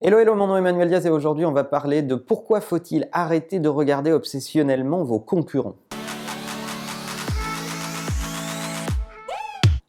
Hello, hello, mon nom est Emmanuel Diaz et aujourd'hui on va parler de pourquoi faut-il arrêter de regarder obsessionnellement vos concurrents.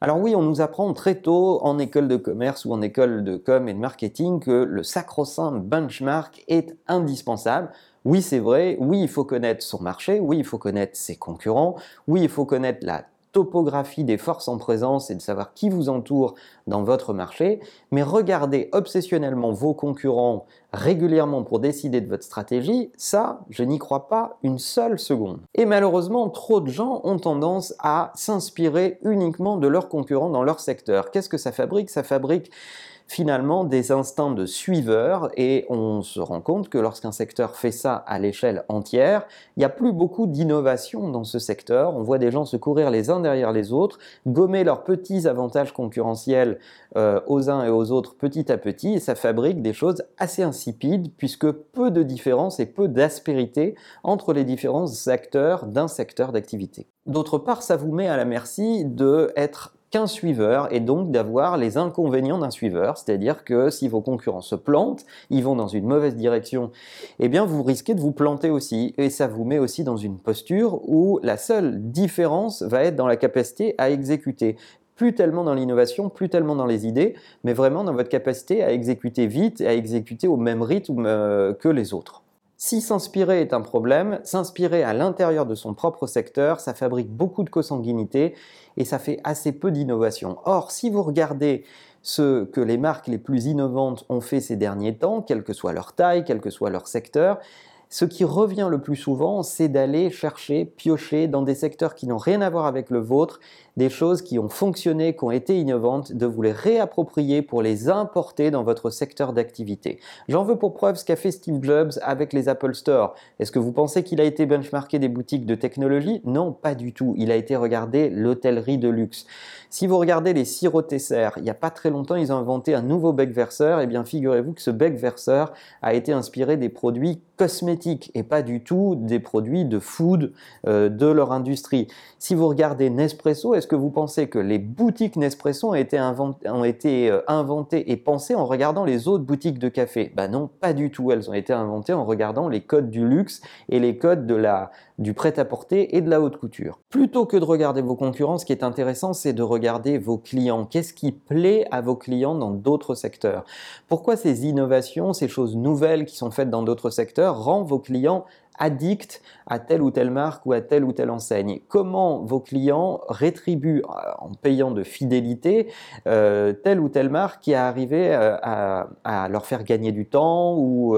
Alors oui, on nous apprend très tôt en école de commerce ou en école de com et de marketing que le sacro-saint benchmark est indispensable. Oui, c'est vrai, oui, il faut connaître son marché, oui, il faut connaître ses concurrents, oui, il faut connaître la topographie des forces en présence et de savoir qui vous entoure dans votre marché, mais regardez obsessionnellement vos concurrents régulièrement pour décider de votre stratégie, ça, je n'y crois pas une seule seconde. Et malheureusement, trop de gens ont tendance à s'inspirer uniquement de leurs concurrents dans leur secteur. Qu'est-ce que ça fabrique? Ça fabrique finalement des instincts de suiveurs et on se rend compte que lorsqu'un secteur fait ça à l'échelle entière, il n'y a plus beaucoup d'innovation dans ce secteur. On voit des gens se courir les uns derrière les autres, gommer leurs petits avantages concurrentiels euh, aux uns et aux autres petit à petit et ça fabrique des choses assez puisque peu de différence et peu d'aspérité entre les différents acteurs d'un secteur d'activité. D'autre part, ça vous met à la merci de être qu'un suiveur et donc d'avoir les inconvénients d'un suiveur, c'est-à-dire que si vos concurrents se plantent, ils vont dans une mauvaise direction, eh bien vous risquez de vous planter aussi et ça vous met aussi dans une posture où la seule différence va être dans la capacité à exécuter plus tellement dans l'innovation, plus tellement dans les idées, mais vraiment dans votre capacité à exécuter vite et à exécuter au même rythme euh, que les autres. Si s'inspirer est un problème, s'inspirer à l'intérieur de son propre secteur, ça fabrique beaucoup de consanguinité et ça fait assez peu d'innovation. Or, si vous regardez ce que les marques les plus innovantes ont fait ces derniers temps, quelle que soit leur taille, quel que soit leur secteur, ce qui revient le plus souvent, c'est d'aller chercher, piocher dans des secteurs qui n'ont rien à voir avec le vôtre, des choses qui ont fonctionné, qui ont été innovantes, de vous les réapproprier pour les importer dans votre secteur d'activité. J'en veux pour preuve ce qu'a fait Steve Jobs avec les Apple Store. Est-ce que vous pensez qu'il a été benchmarké des boutiques de technologie? Non, pas du tout. Il a été regardé l'hôtellerie de luxe. Si vous regardez les Tesser, il n'y a pas très longtemps, ils ont inventé un nouveau bec verseur. Eh bien, figurez-vous que ce bec verseur a été inspiré des produits cosmétiques et pas du tout des produits de food euh, de leur industrie. Si vous regardez Nespresso, est-ce que vous pensez que les boutiques Nespresso ont été, ont été euh, inventées et pensées en regardant les autres boutiques de café? Ben non, pas du tout. Elles ont été inventées en regardant les codes du luxe et les codes de la, du prêt-à-porter et de la haute couture. Plutôt que de regarder vos concurrents, ce qui est intéressant, c'est de regarder vos clients. Qu'est-ce qui plaît à vos clients dans d'autres secteurs? Pourquoi ces innovations, ces choses nouvelles qui sont faites dans d'autres secteurs rendent vos clients addict à telle ou telle marque ou à telle ou telle enseigne? Comment vos clients rétribuent euh, en payant de fidélité euh, telle ou telle marque qui a arrivé euh, à, leur faire gagner du temps ou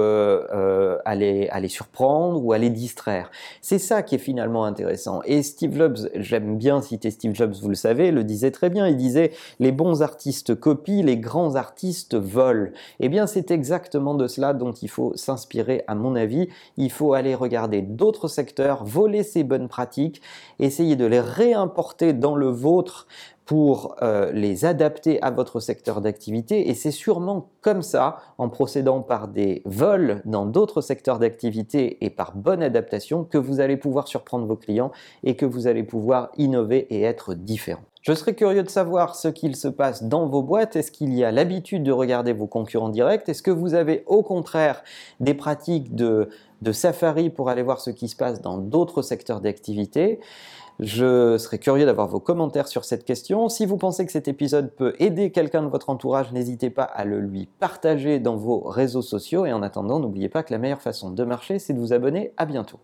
à, les, surprendre ou à les distraire. C'est ça qui est finalement intéressant. Et Steve Jobs, j'aime bien citer Steve Jobs, vous le savez, le disait très bien. Il disait les bons artistes copient, les grands artistes volent. Eh bien, c'est exactement de cela dont il faut s'inspirer, à mon avis. Il faut aller regarder regarder d'autres secteurs, voler ces bonnes pratiques, essayer de les réimporter dans le vôtre pour euh, les adapter à votre secteur d'activité et c'est sûrement comme ça, en procédant par des vols dans d'autres secteurs d'activité et par bonne adaptation, que vous allez pouvoir surprendre vos clients et que vous allez pouvoir innover et être différent. Je serais curieux de savoir ce qu'il se passe dans vos boîtes. Est-ce qu'il y a l'habitude de regarder vos concurrents directs? Est-ce que vous avez au contraire des pratiques de, de safari pour aller voir ce qui se passe dans d'autres secteurs d'activité? Je serais curieux d'avoir vos commentaires sur cette question. Si vous pensez que cet épisode peut aider quelqu'un de votre entourage, n'hésitez pas à le lui partager dans vos réseaux sociaux. Et en attendant, n'oubliez pas que la meilleure façon de marcher, c'est de vous abonner. À bientôt.